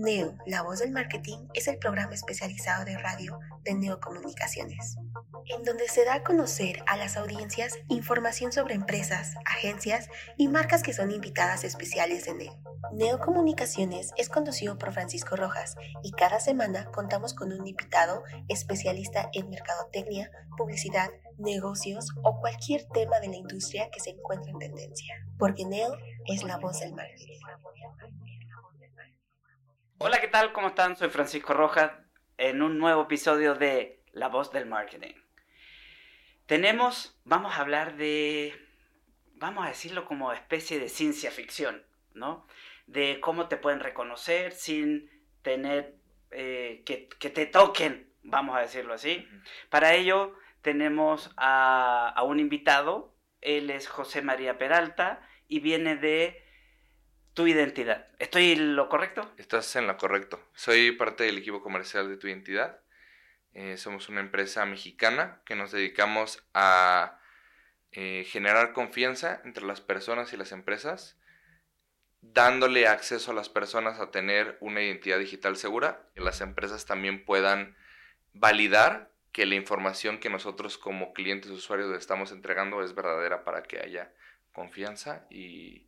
Neo, la voz del marketing, es el programa especializado de radio de Neocomunicaciones, en donde se da a conocer a las audiencias información sobre empresas, agencias y marcas que son invitadas especiales de Neo. Neocomunicaciones es conducido por Francisco Rojas y cada semana contamos con un invitado especialista en mercadotecnia, publicidad, negocios o cualquier tema de la industria que se encuentre en tendencia, porque Neo es la voz del marketing. Hola, ¿qué tal? ¿Cómo están? Soy Francisco Rojas en un nuevo episodio de La voz del marketing. Tenemos, vamos a hablar de, vamos a decirlo como especie de ciencia ficción, ¿no? De cómo te pueden reconocer sin tener eh, que, que te toquen, vamos a decirlo así. Para ello tenemos a, a un invitado, él es José María Peralta y viene de tu identidad. ¿Estoy en lo correcto? Estás en lo correcto. Soy parte del equipo comercial de tu identidad. Eh, somos una empresa mexicana que nos dedicamos a eh, generar confianza entre las personas y las empresas, dándole acceso a las personas a tener una identidad digital segura, que las empresas también puedan validar que la información que nosotros como clientes usuarios le estamos entregando es verdadera para que haya confianza y,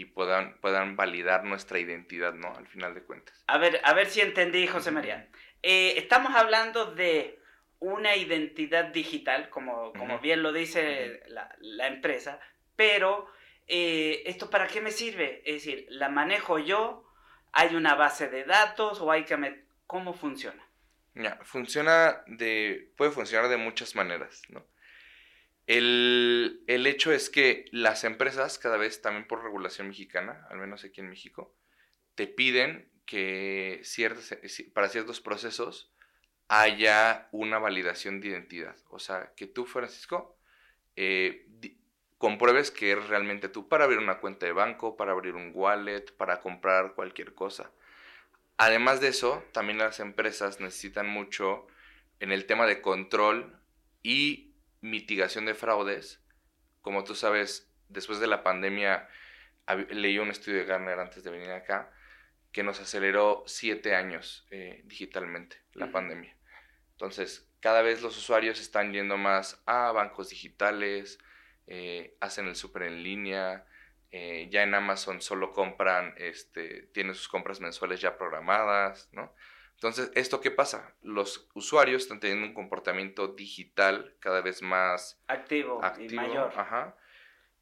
y puedan, puedan validar nuestra identidad, ¿no? Al final de cuentas. A ver, a ver si entendí, José María. Eh, estamos hablando de una identidad digital, como, como bien lo dice la, la empresa, pero eh, ¿esto para qué me sirve? Es decir, ¿la manejo yo? ¿Hay una base de datos o hay que... ¿Cómo funciona? Ya, funciona de, puede funcionar de muchas maneras, ¿no? El, el hecho es que las empresas, cada vez también por regulación mexicana, al menos aquí en México, te piden que ci- para ciertos procesos haya una validación de identidad. O sea, que tú, Francisco, eh, compruebes que eres realmente tú para abrir una cuenta de banco, para abrir un wallet, para comprar cualquier cosa. Además de eso, también las empresas necesitan mucho en el tema de control y mitigación de fraudes. Como tú sabes, después de la pandemia, leí un estudio de Gartner antes de venir acá, que nos aceleró siete años eh, digitalmente la pandemia. Entonces, cada vez los usuarios están yendo más a bancos digitales, eh, hacen el súper en línea, eh, ya en Amazon solo compran, este, tienen sus compras mensuales ya programadas, ¿no? Entonces, ¿esto qué pasa? Los usuarios están teniendo un comportamiento digital cada vez más Activo, y mayor. Ajá.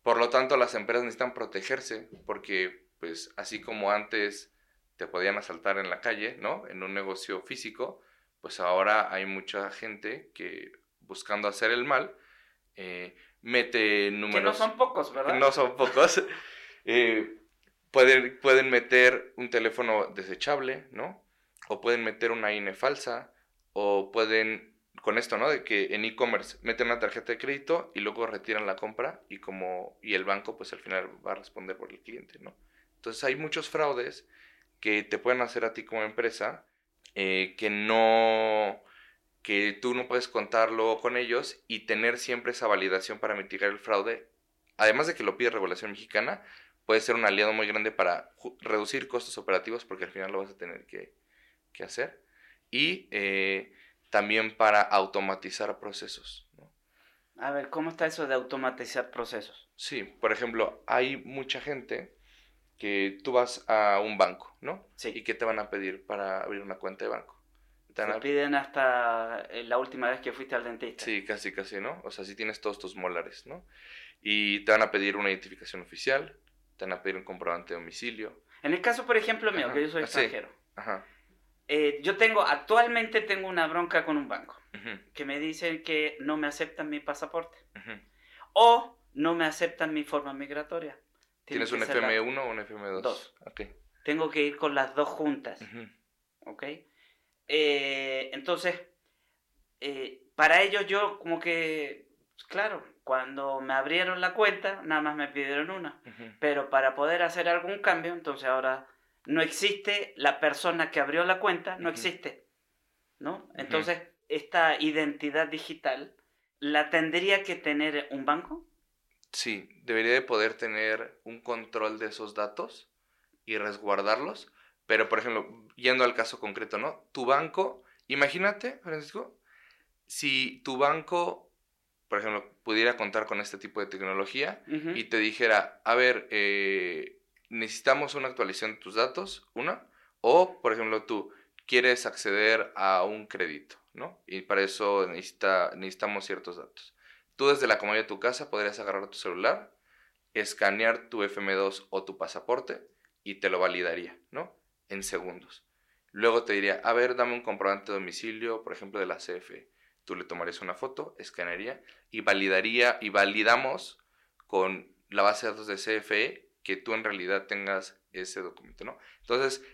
Por lo tanto, las empresas necesitan protegerse porque, pues, así como antes te podían asaltar en la calle, ¿no? En un negocio físico, pues ahora hay mucha gente que buscando hacer el mal, eh, mete números... Que no son pocos, ¿verdad? que no son pocos, eh, pueden, pueden meter un teléfono desechable, ¿no? O pueden meter una INE falsa, o pueden, con esto, ¿no? De que en e-commerce meten una tarjeta de crédito y luego retiran la compra y como, y el banco pues al final va a responder por el cliente, ¿no? Entonces hay muchos fraudes que te pueden hacer a ti como empresa eh, que no que tú no puedes contarlo con ellos y tener siempre esa validación para mitigar el fraude, además de que lo pide regulación mexicana, puede ser un aliado muy grande para reducir costos operativos porque al final lo vas a tener que, que hacer y eh, también para automatizar procesos. ¿no? A ver, ¿cómo está eso de automatizar procesos? Sí, por ejemplo, hay mucha gente que tú vas a un banco, ¿no? Sí. ¿Y qué te van a pedir para abrir una cuenta de banco? Te a- piden hasta eh, la última vez que fuiste al dentista. Sí, casi, casi, ¿no? O sea, si tienes todos tus molares, ¿no? Y te van a pedir una identificación oficial, te van a pedir un comprobante de domicilio. En el caso, por ejemplo, mío, Ajá, que yo soy ah, sí. extranjero, Ajá. Eh, yo tengo, actualmente tengo una bronca con un banco que me dicen que no me aceptan mi pasaporte o no me aceptan mi forma migratoria. Tiene ¿Tienes un que ser la- FM1 o un FM2? Dos. Ok. Tengo que ir con las dos juntas. ¿Ok? Eh, entonces, eh, para ello yo como que, claro, cuando me abrieron la cuenta, nada más me pidieron una. Pero para poder hacer algún cambio, entonces ahora no existe la persona que abrió la cuenta, no existe. ¿No? Entonces, esta identidad digital la tendría que tener un banco. Sí, debería de poder tener un control de esos datos y resguardarlos. Pero, por ejemplo, yendo al caso concreto, ¿no? Tu banco, imagínate, Francisco, si tu banco, por ejemplo, pudiera contar con este tipo de tecnología y te dijera, a ver, eh, necesitamos una actualización de tus datos, una, o, por ejemplo, tú quieres acceder a un crédito, ¿no? Y para eso necesita, necesitamos ciertos datos. Tú desde la comodidad de tu casa podrías agarrar tu celular, escanear tu FM2 o tu pasaporte y te lo validaría, ¿no? En segundos. Luego te diría, a ver, dame un comprobante de domicilio, por ejemplo, de la CFE. Tú le tomarías una foto, escanearía y validaría y validamos con la base de datos de CFE que tú en realidad tengas ese documento, ¿no? Entonces,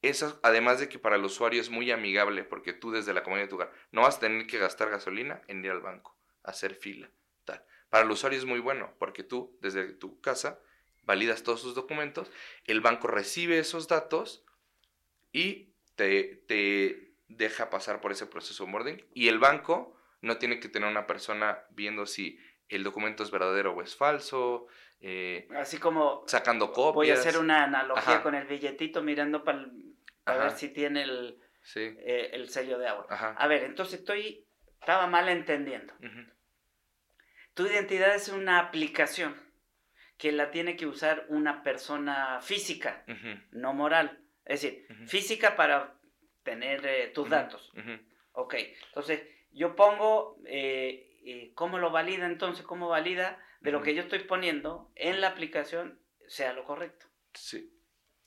eso, además de que para el usuario es muy amigable, porque tú desde la comodidad de tu hogar no vas a tener que gastar gasolina en ir al banco, hacer fila, tal. Para el usuario es muy bueno, porque tú desde tu casa validas todos sus documentos, el banco recibe esos datos y te, te deja pasar por ese proceso de onboarding, y el banco no tiene que tener una persona viendo si el documento es verdadero o es falso, eh, Así como sacando copias. voy a hacer una analogía Ajá. con el billetito mirando para ver Ajá. si tiene el, Sí, eh, el sello de agua. ajá. A ver, entonces estoy, estaba mal entendiendo. Tu identidad es una aplicación que la tiene que usar una persona física, no moral. Es decir, física para tener eh, tus datos. Ok, entonces yo pongo, ¿cómo lo valida entonces? ¿Cómo valida de lo que yo estoy poniendo en la aplicación sea lo correcto? Sí.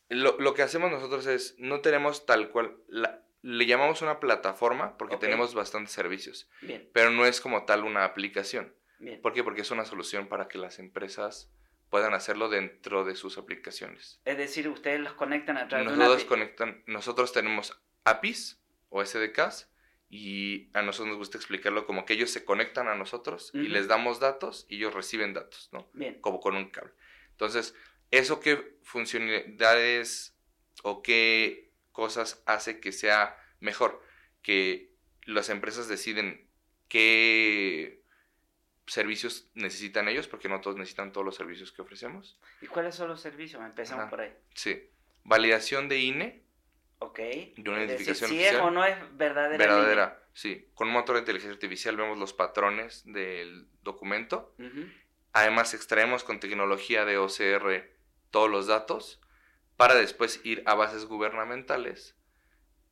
Lo, lo que hacemos nosotros es, no tenemos tal cual, la- le llamamos una plataforma porque tenemos bastantes servicios, Bien, pero no es como tal una aplicación. bien. ¿Por qué? Porque es una solución para que las empresas puedan hacerlo dentro de sus aplicaciones. Es decir, ustedes los conectan a través de Nosotros, una API. conectan, nosotros tenemos APIs o SDKs y a nosotros nos gusta explicarlo como que ellos se conectan a nosotros y les damos datos y ellos reciben datos, ¿no? Bien, como con un cable. Entonces, ¿eso qué funcionalidades o qué cosas hace que sea mejor? Que las empresas deciden qué servicios necesitan ellos, porque no todos necesitan todos los servicios que ofrecemos. ¿y cuáles son los servicios? Empezamos Ajá. por ahí. Sí. Validación de INE, Ok. De una identificación si oficial. es o no es verdadera. línea. verdadera. Sí. Con un motor de inteligencia artificial vemos los patrones del documento. Además, extraemos con tecnología de OCR todos los datos para después ir a bases gubernamentales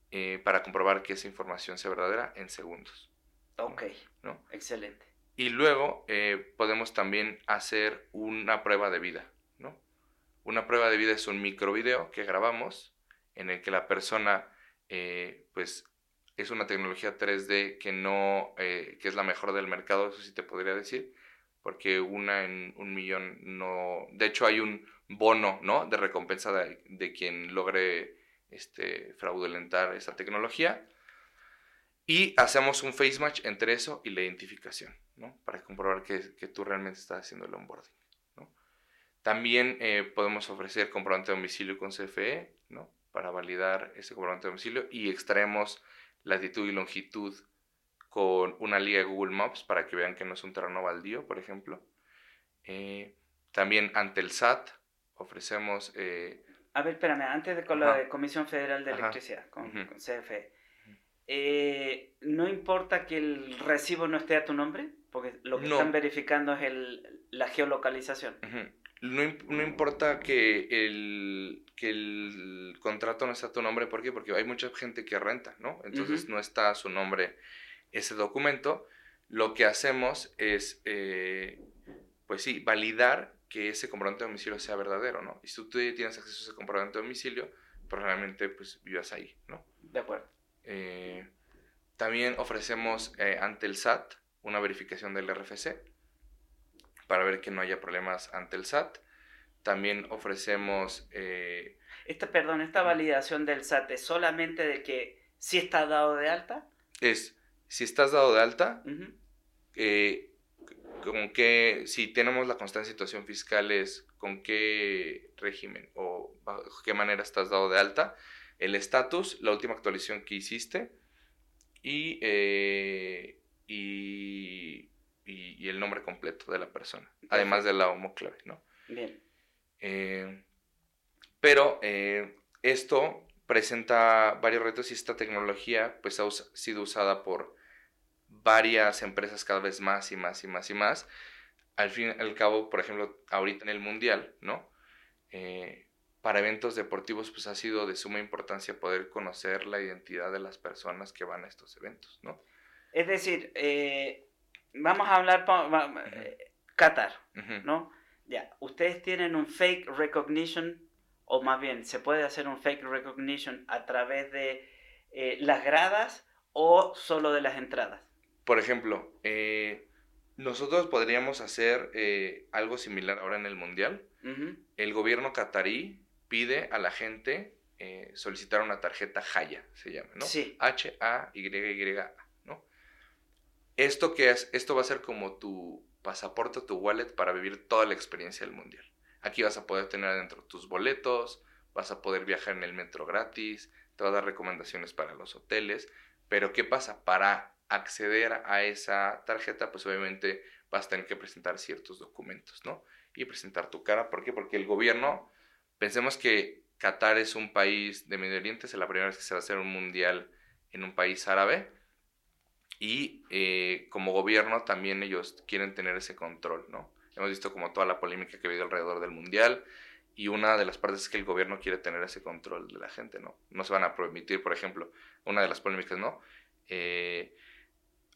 eh, para comprobar que esa información sea verdadera en segundos. Ok, ¿no? excelente. Y luego eh, podemos también hacer una prueba de vida. ¿no? Una prueba de vida es un microvideo que grabamos en el que la persona, eh, pues, es una tecnología 3D que no, eh, que es la mejor del mercado, eso sí te podría decir, porque una en un millón no, de hecho hay un bono, ¿no? De recompensa de, de quien logre, este, fraudulentar esa tecnología. Y hacemos un face match entre eso y la identificación, ¿no? Para comprobar que, que tú realmente estás haciendo el onboarding, ¿no? También eh, podemos ofrecer comprobante de domicilio con CFE, ¿no? Para validar ese comprobante de domicilio y extraemos latitud y longitud con una liga de Google Maps para que vean que no es un terreno baldío, por ejemplo. Eh, también ante el SAT ofrecemos... eh, A ver, espérame, antes de con la de Comisión Federal de Ajá. Electricidad, con, CFE, eh, ¿no importa que el recibo no esté a tu nombre? Porque lo que No. están verificando es el, la geolocalización. No, no importa que el, que el contrato no está a tu nombre, ¿por qué? Porque hay mucha gente que renta, ¿no? Entonces Ujú. no está a su nombre ese documento. Lo que hacemos es, eh, pues sí, validar que ese comprobante de domicilio sea verdadero, ¿no? Y si tú tienes acceso a ese comprobante de domicilio, probablemente pues vivas ahí, ¿no? De acuerdo. Eh, también ofrecemos eh, ante el SAT una verificación del RFC para ver que no haya problemas ante el SAT. También ofrecemos... Eh, esta, perdón, esta validación del SAT es solamente de que si está dado de alta. Es, si estás dado de alta, eh, con qué, si tenemos la constante situación fiscal es con qué régimen o bajo qué manera estás dado de alta, el estatus, la última actualización que hiciste y, eh, y, y, el nombre completo de la persona, además de la homoclave, ¿no? Bien. Eh, pero eh, esto presenta varios retos y esta tecnología pues ha sido usada por varias empresas cada vez más y más y más y más. Al fin y al cabo, por ejemplo, ahorita en el Mundial, ¿no? Eh, para eventos deportivos, pues ha sido de suma importancia poder conocer la identidad de las personas que van a estos eventos, ¿no? Es decir, eh, vamos a hablar uh Qatar, ¿no? Ya, ustedes tienen un fake recognition, o más bien, se puede hacer un fake recognition a través de las gradas o solo de las entradas. Por ejemplo, eh, nosotros podríamos hacer eh, algo similar ahora en el Mundial. El gobierno catarí pide a la gente eh, solicitar una tarjeta Haya, se llama, ¿no? Sí. H-A-Y-Y-A, ¿no? Esto, que es, esto va a ser como tu pasaporte, tu wallet para vivir toda la experiencia del Mundial. Aquí vas a poder tener adentro tus boletos, vas a poder viajar en el metro gratis, te va a dar recomendaciones para los hoteles, pero ¿qué pasa? Para acceder a esa tarjeta, pues obviamente vas a tener que presentar ciertos documentos, ¿no? Y presentar tu cara. ¿Por qué? Porque el gobierno, pensemos que Qatar es un país de Medio Oriente, es la primera vez que se va a hacer un mundial en un país árabe. Y eh, como gobierno también ellos quieren tener ese control, ¿no? Hemos visto como toda la polémica que ha habido alrededor del mundial y una de las partes es que el gobierno quiere tener ese control de la gente, ¿no? No se van a permitir, por ejemplo, una de las polémicas, ¿no? Eh,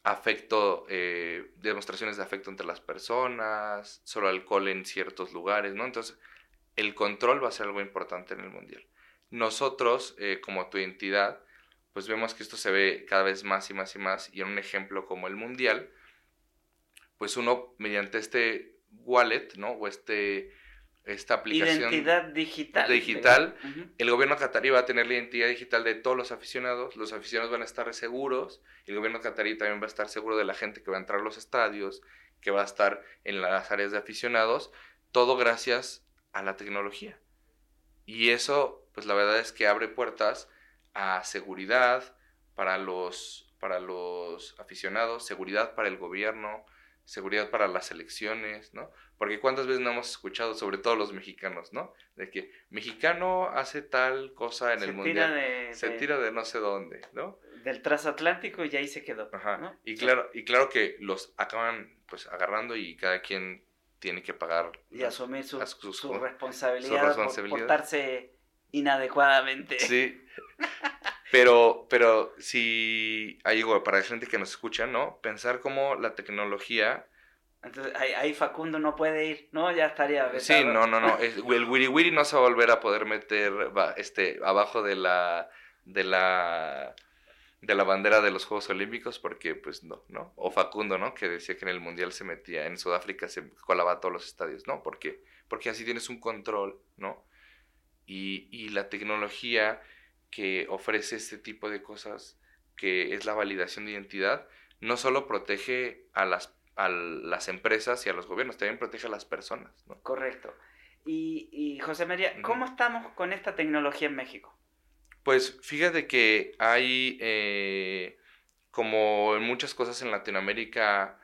afecto, eh, demostraciones de afecto entre las personas, solo alcohol en ciertos lugares, ¿no? Entonces, el control va a ser algo importante en el mundial. Nosotros, eh, como tu entidad, pues vemos que esto se ve cada vez más y más y más, y en un ejemplo como el mundial, pues uno mediante este wallet, ¿no? O este esta aplicación. Identidad digital. Digital. El gobierno catarí va a tener la identidad digital de todos los aficionados. Los aficionados van a estar seguros. El gobierno catarí también va a estar seguro de la gente que va a entrar a los estadios, que va a estar en las áreas de aficionados. Todo gracias a la tecnología. Y eso, pues la verdad es que abre puertas a seguridad para los, para los aficionados, seguridad para el gobierno, seguridad para las elecciones, ¿no? Porque cuántas veces no hemos escuchado, sobre todo los mexicanos, ¿no? De que mexicano hace tal cosa en el mundial, se tira de no sé dónde, ¿no? Del transatlántico y ahí se quedó. Ajá. Y claro, y claro que los acaban pues agarrando y cada quien tiene que pagar y asumir su, responsabilidad, por portarse inadecuadamente. Sí. Pero, pero si hay algo para la gente que nos escucha, ¿no? Pensar cómo la tecnología... Entonces, ahí, Facundo no puede ir, ¿no? Ya estaría... Sí, no, no, no. el wiri wiri no se va a volver a poder meter este, abajo de la... De la de la bandera de los Juegos Olímpicos porque pues no, ¿no? O Facundo, ¿no? Que decía que en el Mundial se metía, en Sudáfrica se colaba todos los estadios, ¿no? Porque, porque así tienes un control, ¿no? Y, y la tecnología que ofrece este tipo de cosas, que es la validación de identidad, no solo protege a las, a las empresas y a los gobiernos, también protege a las personas. ¿no? Correcto. Y, José María, ¿cómo estamos con esta tecnología en México? Pues fíjate que hay, eh, como en muchas cosas en Latinoamérica,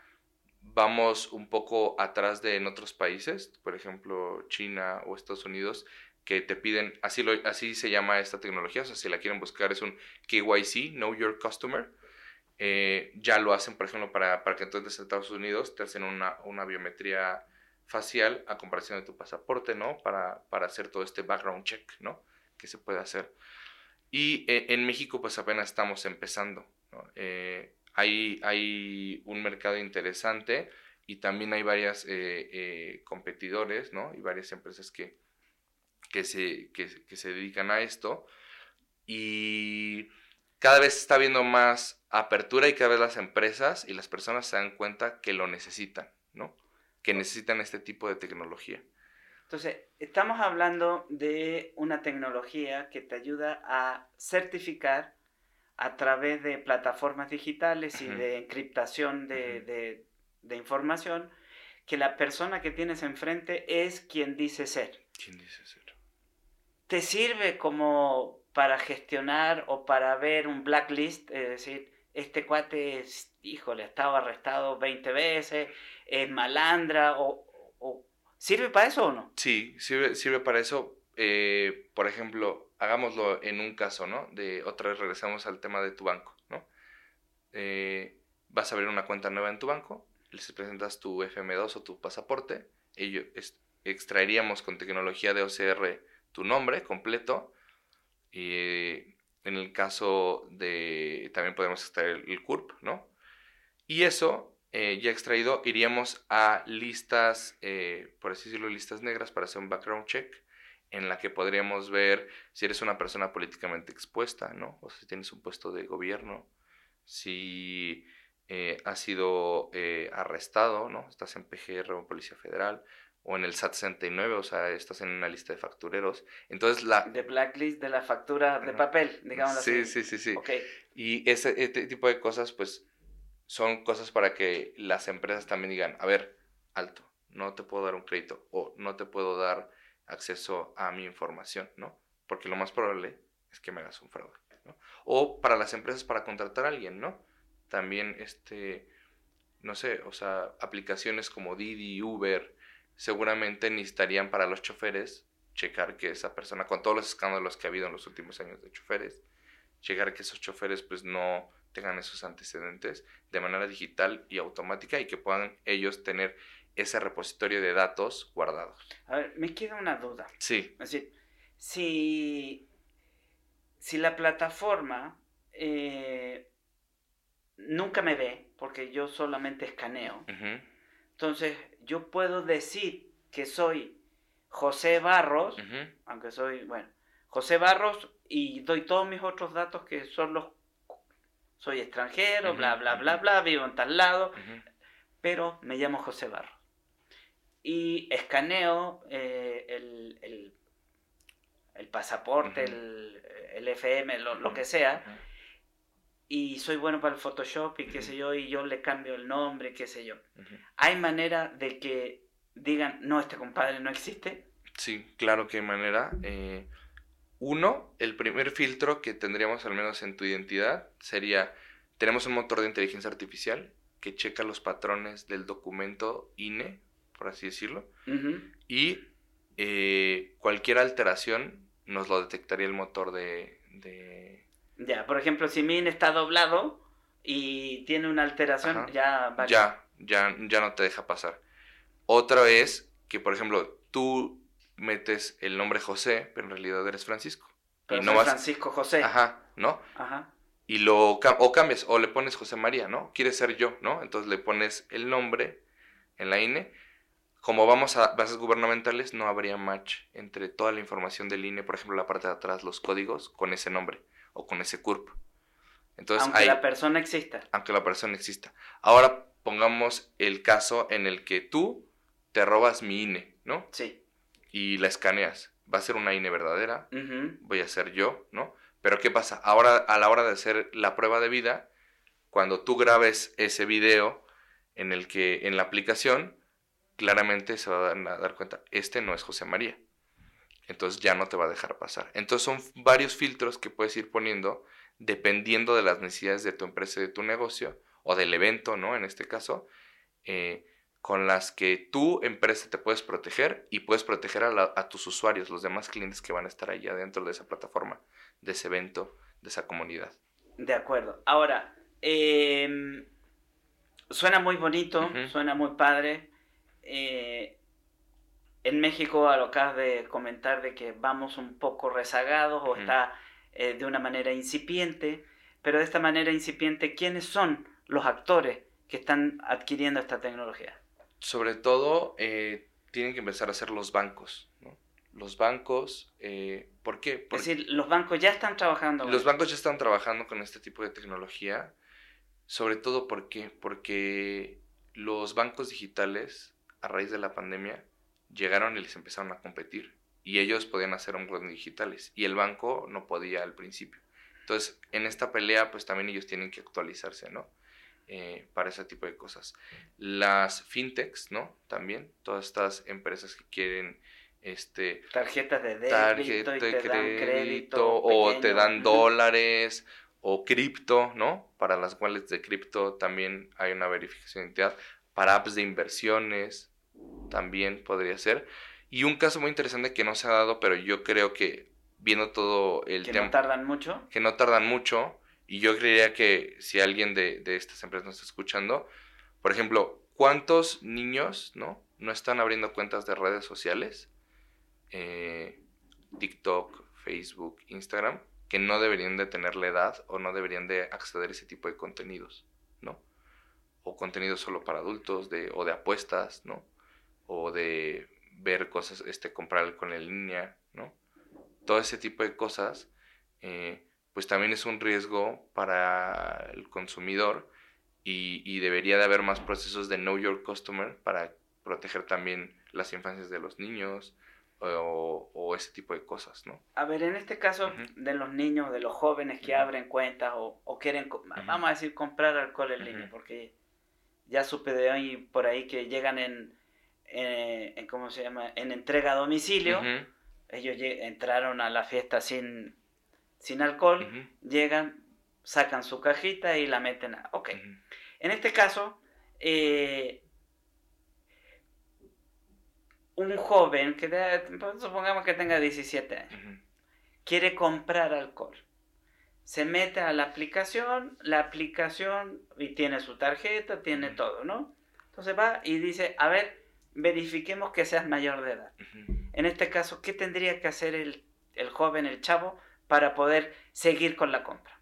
vamos un poco atrás de en otros países, por ejemplo China o Estados Unidos, que te piden, así, lo, así se llama esta tecnología, o sea, si la quieren buscar es un KYC, Know Your Customer. Eh, ya lo hacen, por ejemplo, para, para que entonces en Estados Unidos te hacen una, una biometría facial a comparación de tu pasaporte, ¿no? Para, para hacer todo este background check, ¿no? Que se puede hacer. Y eh, en México, pues apenas estamos empezando, ¿no? Eh, hay, hay un mercado interesante y también hay varias competidores, ¿no? Y varias empresas que, que se, que, se dedican a esto. Y cada vez está habiendo más apertura y cada vez las empresas y las personas se dan cuenta que lo necesitan, ¿no? Que necesitan este tipo de tecnología. Entonces, estamos hablando de una tecnología que te ayuda a certificar a través de plataformas digitales y de encriptación de, de- de información que la persona que tienes enfrente es quien dice ser. ¿Quién dice eso? ¿Te sirve como para gestionar o para ver un blacklist? Es decir, este cuate, es, híjole, ha estado arrestado 20 veces, es malandra, o, o- ¿sirve para eso o no? Sí, sirve, sirve para eso. Eh, por ejemplo, hagámoslo en un caso, ¿no? De otra vez regresamos al tema de tu banco, ¿no? Eh, vas a abrir una cuenta nueva en tu banco, les presentas tu FM2 o tu pasaporte, ellos extraeríamos con tecnología de OCR tu nombre completo y en el caso de también podemos extraer el CURP, ¿no? Y eso eh, ya extraído iríamos a listas, eh, por así decirlo, listas negras para hacer un background check en la que podríamos ver si eres una persona políticamente expuesta, ¿no? O si tienes un puesto de gobierno, si eh, has sido eh, arrestado, ¿no? Estás en PGR o Policía Federal o en el SAT 69, o sea, estás en una lista de factureros. Entonces, la... De blacklist de la factura de papel, digamos Sí, así. sí, sí, sí. Ok. Y ese este tipo de cosas, pues, son cosas para que las empresas también digan, a ver, alto, no te puedo dar un crédito o no te puedo dar acceso a mi información, ¿no? Porque lo más probable es que me hagas un fraude, ¿no? O para las empresas para contratar a alguien, ¿no? También, este, no sé, o sea, aplicaciones como Didi, Uber, seguramente necesitarían para los choferes checar que esa persona, con todos los escándalos que ha habido en los últimos años de choferes, llegar que esos choferes pues no tengan esos antecedentes de manera digital y automática y que puedan ellos tener ese repositorio de datos guardados. A ver, me queda una duda. Sí, Es decir, si, si la plataforma eh, nunca me ve, porque yo solamente escaneo, entonces yo puedo decir que soy José Barros, aunque soy, bueno, José Barros y doy todos mis otros datos que son los... Soy extranjero, bla, bla, bla, bla, vivo en tal lado, pero me llamo José Barros. Y escaneo eh, el, el, el pasaporte, el, el FM, lo, lo que sea. Y soy bueno para el Photoshop y qué sé yo, y yo le cambio el nombre, qué sé yo. ¿Hay manera de que digan, no, este compadre no existe? Sí, claro que hay manera. Eh, uno, el primer filtro que tendríamos al menos en tu identidad sería, tenemos un motor de inteligencia artificial que checa los patrones del documento INE, por así decirlo, y eh, cualquier alteración nos lo detectaría el motor de... de- Ya, por ejemplo, si mi INE está doblado y tiene una alteración, Ajá. ya vale. Ya, ya, ya no te deja pasar. Otra es que, por ejemplo, tú metes el nombre José, pero en realidad eres Francisco. Pero y no vas... Francisco José. Ajá, ¿no? Ajá. y lo o cambias o le pones José María, ¿no? Quieres ser yo, ¿no? Entonces le pones el nombre en la INE. Como vamos a bases gubernamentales, no habría match entre toda la información del INE, por ejemplo, la parte de atrás, los códigos, con ese nombre o con ese CURP. Entonces, Aunque la persona exista. aunque la persona exista. Ahora pongamos el caso en el que tú te robas mi INE, ¿no? Sí. Y la escaneas. Va a ser una INE verdadera, voy a ser yo, ¿no? Pero ¿qué pasa? Ahora, a la hora de hacer la prueba de vida, cuando tú grabes ese video en el que, en la aplicación, claramente se va a dar cuenta, este no es José María. Entonces ya no te va a dejar pasar. Entonces son varios filtros que puedes ir poniendo dependiendo de las necesidades de tu empresa y de tu negocio, o del evento, ¿no? En este caso, eh, con las que tu empresa te puedes proteger y puedes proteger a, la- a tus usuarios, los demás clientes que van a estar ahí adentro de esa plataforma, de ese evento, de esa comunidad. De acuerdo. Ahora, em, suena muy bonito, suena muy padre. Eh, en México, a lo que acabas de comentar de que vamos un poco rezagados o está eh, de una manera incipiente, pero de esta manera incipiente, ¿quiénes son los actores que están adquiriendo esta tecnología? Sobre todo, eh, tienen que empezar a ser los bancos, ¿no? Los bancos, eh, ¿por qué? Es Porque decir, los bancos ya están trabajando. con los esto. bancos ya están trabajando con este tipo de tecnología, sobre todo ¿por qué? porque los bancos digitales, a raíz de la pandemia, llegaron y les empezaron a competir. Y ellos podían hacer onboarding digitales. Y el banco no podía al principio. Entonces, en esta pelea, pues también ellos tienen que actualizarse, ¿no? Eh, para ese tipo de cosas. Las fintechs, ¿no? También, todas estas empresas que quieren este tarjetas de débito tarjeta y te dan crédito crédito o te dan dólares o cripto, ¿no? Para las wallets de cripto también hay una verificación de identidad. Para apps de inversiones también podría ser. Y un caso muy interesante que no se ha dado, pero yo creo que viendo todo el que tema no tardan mucho. que no tardan mucho. Y yo creería que si alguien de, de estas empresas nos está escuchando, por ejemplo, ¿cuántos niños no, no están abriendo cuentas de redes sociales? Eh, TikTok, Facebook, Instagram, que no deberían de tener la edad o no deberían de acceder a ese tipo de contenidos, ¿no? O contenidos solo para adultos, de, o de apuestas, ¿no? O de ver cosas, este, comprar con en línea, ¿no? Todo ese tipo de cosas, eh, pues también es un riesgo para el consumidor y, y debería de haber más procesos de Know Your Customer para proteger también las infancias de los niños o, o ese tipo de cosas, ¿no? A ver, en este caso de los niños, de los jóvenes que abren cuentas o, o quieren, vamos a decir, comprar alcohol en línea, porque ya supe de hoy por ahí que llegan en, eh, en ¿cómo se llama? En entrega a domicilio. Ujú, Ellos lle- entraron a la fiesta sin, sin alcohol, ujú, llegan, sacan su cajita y la meten a... Ok, ujú. en este caso, eh, un joven que pues, supongamos que tenga 17 años, quiere comprar alcohol. Se mete a la aplicación, la aplicación y tiene su tarjeta, tiene todo, ¿no? Entonces va y dice, a ver, verifiquemos que seas mayor de edad. En este caso, ¿qué tendría que hacer el, el joven, el chavo, para poder seguir con la compra?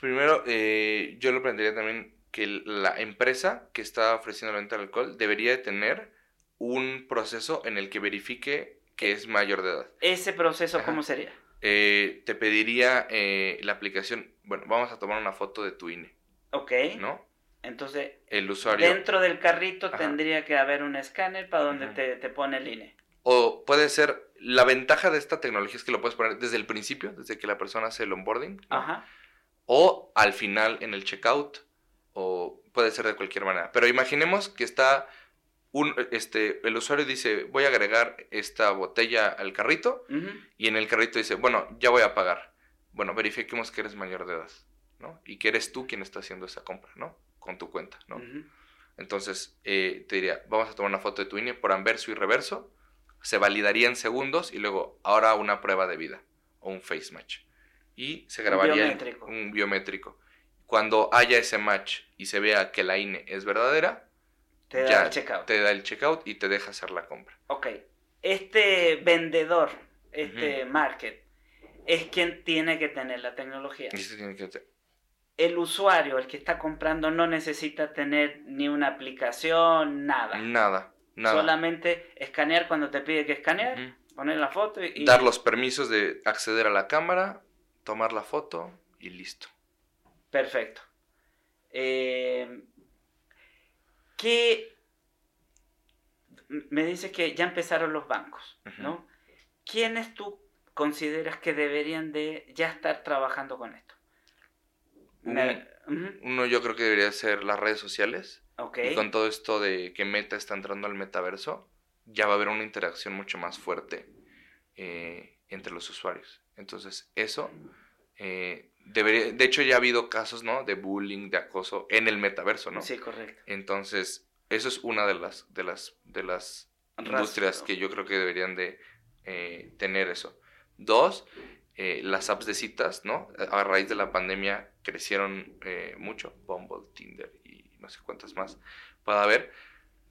Primero, eh, yo lo plantearía también que la empresa que está ofreciendo la venta de alcohol debería de tener un proceso en el que verifique que es mayor de edad. Ese proceso, Ajá. ¿cómo sería? Eh, te pediría eh, la aplicación, bueno, vamos a tomar una foto de tu INE, Ok. ¿no? Entonces, El usuario. dentro del carrito Ajá. tendría que haber un escáner para donde te, te pone el INE. O puede ser, la ventaja de esta tecnología es que lo puedes poner desde el principio, desde que la persona hace el onboarding, ¿no? Ajá. o al final en el checkout, o puede ser de cualquier manera. Pero imaginemos que está un, este, el usuario dice, voy a agregar esta botella al carrito, y en el carrito dice, bueno, ya voy a pagar. Bueno, verifiquemos que eres mayor de edad, ¿no? Y que eres tú quien está haciendo esa compra, ¿no? Con tu cuenta, ¿no? Entonces, eh, te diría, vamos a tomar una foto de tu INE por anverso y reverso, se validaría en segundos y luego ahora una prueba de vida o un face match. Y se Un grabaría el- biométrico. un biométrico. Cuando haya ese match y se vea que la INE es verdadera, Te da ya el checkout. te da el checkout y te deja hacer la compra. Ok. Este vendedor, este market, es quien tiene que tener la tecnología. Eso tiene que El usuario, el que está comprando, no necesita tener ni una aplicación, nada. Nada, nada. Solamente escanear cuando te pide que escanear, poner la foto y... Dar los permisos de acceder a la cámara, tomar la foto y listo. Perfecto. Eh, ¿Qué... Me dice que ya empezaron los bancos, ¿no? ¿Quiénes tú consideras que deberían de ya estar trabajando con esto? Me- Uno yo creo que debería ser las redes sociales. Y con todo esto de que Meta está entrando al metaverso, ya va a haber una interacción mucho más fuerte eh, entre los usuarios. Entonces, eso eh, debería, de hecho ya ha habido casos, ¿no? De bullying, de acoso en el metaverso, ¿no? Sí, correcto. Entonces, eso es una de las, de las, de las industrias que yo creo que deberían de eh, tener eso. Dos, eh, las apps de citas, ¿no? A raíz de la pandemia crecieron eh, mucho, Bumble, Tinder y no sé cuántas más pueda haber.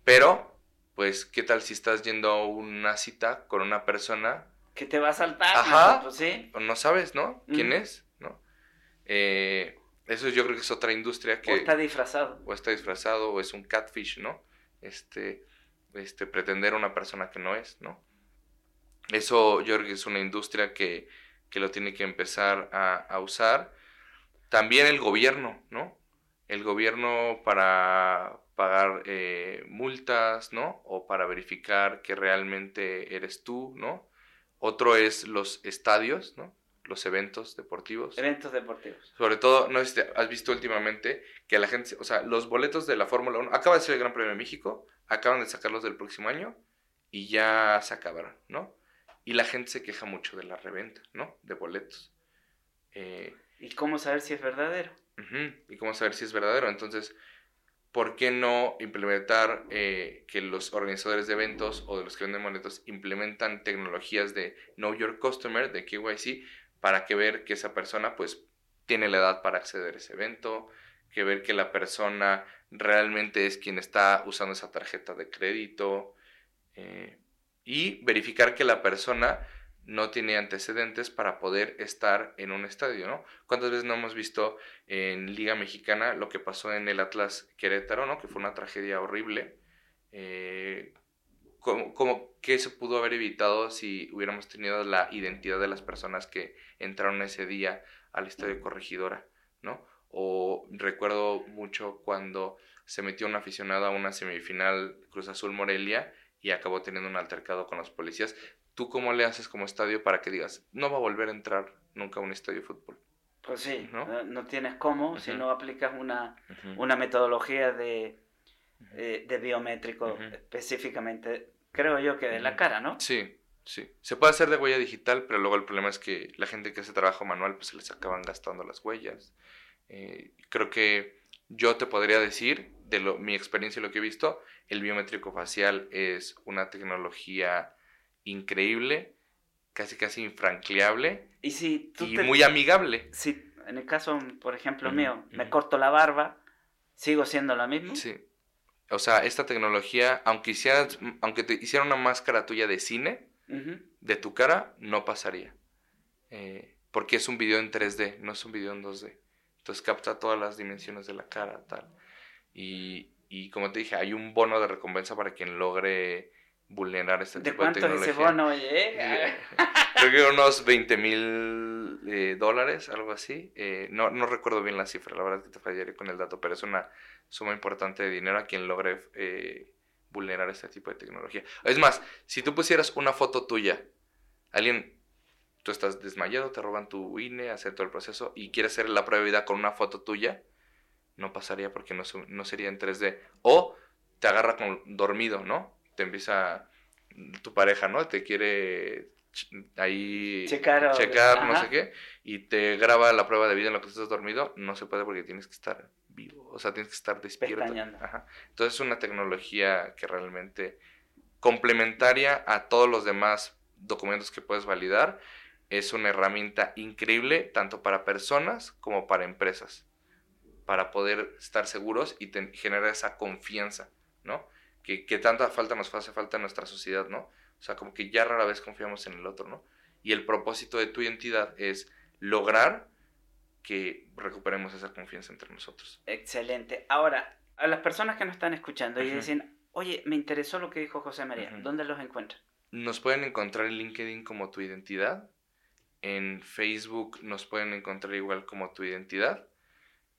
Pero, pues, ¿qué tal si estás yendo a una cita con una persona Que te va a saltar, Ajá. ¿no? Pues sí. o no sabes, ¿no? ¿Quién Ujú. es? ¿No? Eh, eso yo creo que es otra industria que O está disfrazado. o está disfrazado o es un catfish, ¿no? Este, este, pretender a una persona que no es, ¿no? Eso yo creo que es una industria que, que lo tiene que empezar a, a usar. También el gobierno, ¿no? el gobierno para pagar eh, multas, ¿no? O para verificar que realmente eres tú, ¿no? Otro es los estadios, ¿no? Los eventos deportivos. Eventos deportivos. Sobre todo, no sé si has visto últimamente que la gente, o sea, los boletos de la Fórmula 1, acaba de ser el Gran Premio de México, acaban de sacarlos del próximo año y ya se acabaron, ¿no? Y la gente se queja mucho de la reventa, ¿no? De boletos. Eh, ¿Y cómo saber si es verdadero? y cómo saber si es verdadero. Entonces, ¿por qué no implementar eh, que los organizadores de eventos o de los que venden boletos implementan tecnologías de Know Your Customer, de KYC, para que ver que esa persona pues tiene la edad para acceder a ese evento, que ver que la persona realmente es quien está usando esa tarjeta de crédito eh, y verificar que la persona no tiene antecedentes para poder estar en un estadio, ¿no? ¿Cuántas veces no hemos visto en Liga Mexicana lo que pasó en el Atlas Querétaro, ¿no? Que fue una tragedia horrible. Eh, como, que se pudo haber evitado si hubiéramos tenido la identidad de las personas que entraron ese día al estadio Corregidora, ¿no? O recuerdo mucho cuando se metió un aficionado a una semifinal Cruz Azul Morelia y acabó teniendo un altercado con los policías. ¿Tú cómo le haces como estadio para que digas, no va a volver a entrar nunca a un estadio de fútbol? Pues sí, no, no tienes cómo si no aplicas una, una metodología de, eh, de biométrico específicamente, creo yo que de la cara, ¿no? Sí, sí. Se puede hacer de huella digital, pero luego el problema es que la gente que hace trabajo manual, pues se les acaban gastando las huellas. Eh, creo que yo te podría decir, de lo, mi experiencia y lo que he visto, el biométrico facial es una tecnología increíble, casi casi infranqueable y, si y muy amigable. Si en el caso, por ejemplo, mío, me corto la barba, ¿sigo siendo la misma? Sí. O sea, esta tecnología, aunque, hicieras, aunque te hiciera una máscara tuya de cine, de tu cara, no pasaría. Eh, porque es un video en 3D, no es un video en 2D. Entonces capta todas las dimensiones de la cara, tal. Y, y como te dije, hay un bono de recompensa para quien logre vulnerar este tipo de tecnología. ¿De cuánto ese bono llega? Creo que unos 20 mil eh, dólares, algo así. Eh, no, no recuerdo bien la cifra, la verdad que te fallaré con el dato, pero es una suma importante de dinero a quien logre eh, vulnerar este tipo de tecnología. Es más, si tú pusieras una foto tuya, alguien tú estás desmayado, te roban tu INE, hacer todo el proceso y quieres hacer la prueba de vida con una foto tuya, no pasaría porque no, no sería en 3D. O te agarra con dormido, ¿no? Te empieza tu pareja, ¿no? Te quiere ahí checar, checar no sé qué, y te graba la prueba de vida en lo que estás dormido, no se puede porque tienes que estar vivo, o sea, tienes que estar despierto. Entonces es una tecnología que realmente complementaria a todos los demás documentos que puedes validar es una herramienta increíble tanto para personas como para empresas, para poder estar seguros y generar esa confianza, ¿no? Que, tanta falta nos hace falta en nuestra sociedad, ¿no? O sea, como que ya rara vez confiamos en el otro, ¿no? Y el propósito de tu identidad es lograr que recuperemos esa confianza entre nosotros. Excelente. Ahora, a las personas que nos están escuchando y dicen, oye, me interesó lo que dijo José María, ¿dónde los encuentran? Nos pueden encontrar en LinkedIn como tu identidad en Facebook nos pueden encontrar igual como tu identidad.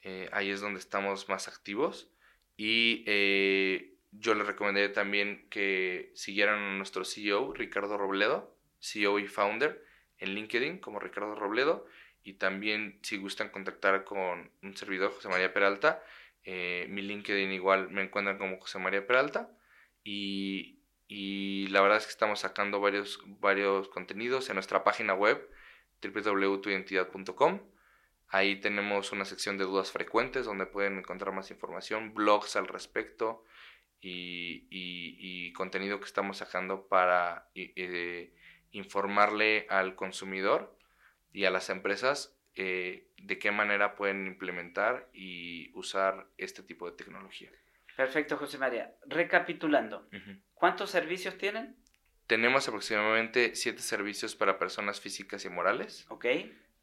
Eh, ahí es donde estamos más activos. Y eh, yo les recomendaría también que siguieran a nuestro CEO, Ricardo Robledo, CEO y founder, en LinkedIn como Ricardo Robledo. Y también si gustan contactar con un servidor, José María Peralta, eh, mi LinkedIn igual me encuentran como José María Peralta. Y, y la verdad es que estamos sacando varios, varios contenidos en nuestra página web www.tuidentidad.com. Ahí tenemos una sección de dudas frecuentes donde pueden encontrar más información, blogs al respecto y, contenido que estamos sacando para eh, informarle al consumidor y a las empresas eh, de qué manera pueden implementar y usar este tipo de tecnología. Perfecto, José María. Recapitulando, ¿cuántos servicios tienen? Tenemos aproximadamente siete servicios para personas físicas y morales. Ok.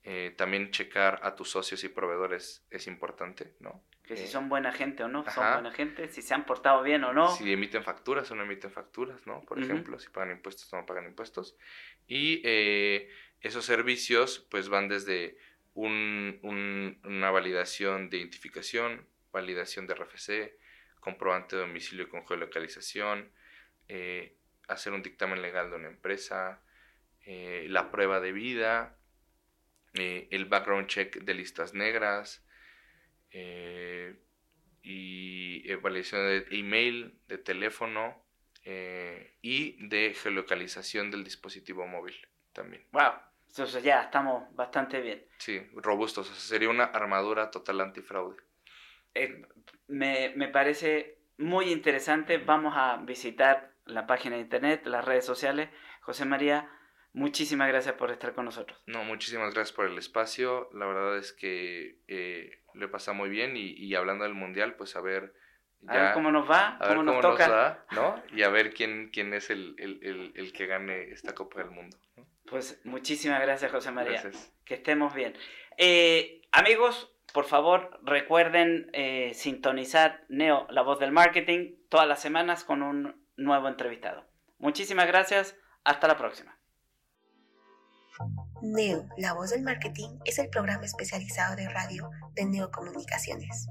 Eh, también checar a tus socios y proveedores es importante, ¿no? Que si eh, son buena gente o no, son buena gente, si se han portado bien o no. Si emiten facturas o no emiten facturas, ¿no? Por ejemplo, si pagan impuestos o no pagan impuestos. Y eh, esos servicios pues van desde un, una validación de identificación, validación de RFC, comprobante de domicilio con geolocalización, eh, hacer un dictamen legal de una empresa, eh, la prueba de vida, eh, el background check de listas negras y evaluación de email, de teléfono y de geolocalización del dispositivo móvil también. ¡Wow! Entonces ya estamos bastante bien. Sí, robustos. sería una armadura total antifraude. Eh, me, me, parece muy interesante. Vamos a visitar la página de internet, las redes sociales. José María, muchísimas gracias por estar con nosotros. No, muchísimas gracias por el espacio. La verdad es que eh, lo he pasado muy bien y, y, hablando del mundial, pues a ver. Ya, a ver cómo nos va, a ver cómo, nos, toca. ¿no? Y a ver quién, quién es el, el, el, el que gane esta Copa del Mundo. Pues muchísimas gracias, José María. Gracias. Que estemos bien. Eh, amigos, por favor, recuerden eh, sintonizar Neo, la voz del marketing, todas las semanas con un nuevo entrevistado. Muchísimas gracias. Hasta la próxima. Neo, la voz del marketing, es el programa especializado de radio de Neocomunicaciones,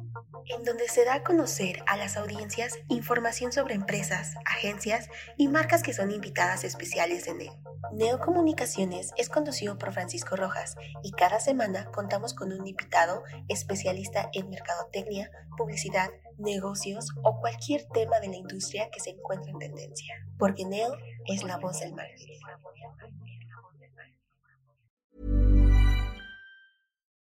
en donde se da a conocer a las audiencias información sobre empresas, agencias y marcas que son invitadas especiales de Neo. Neocomunicaciones es conducido por Francisco Rojas y cada semana contamos con un invitado especialista en mercadotecnia, publicidad, negocios o cualquier tema de la industria que se encuentre en tendencia, porque Neo es la voz del marketing.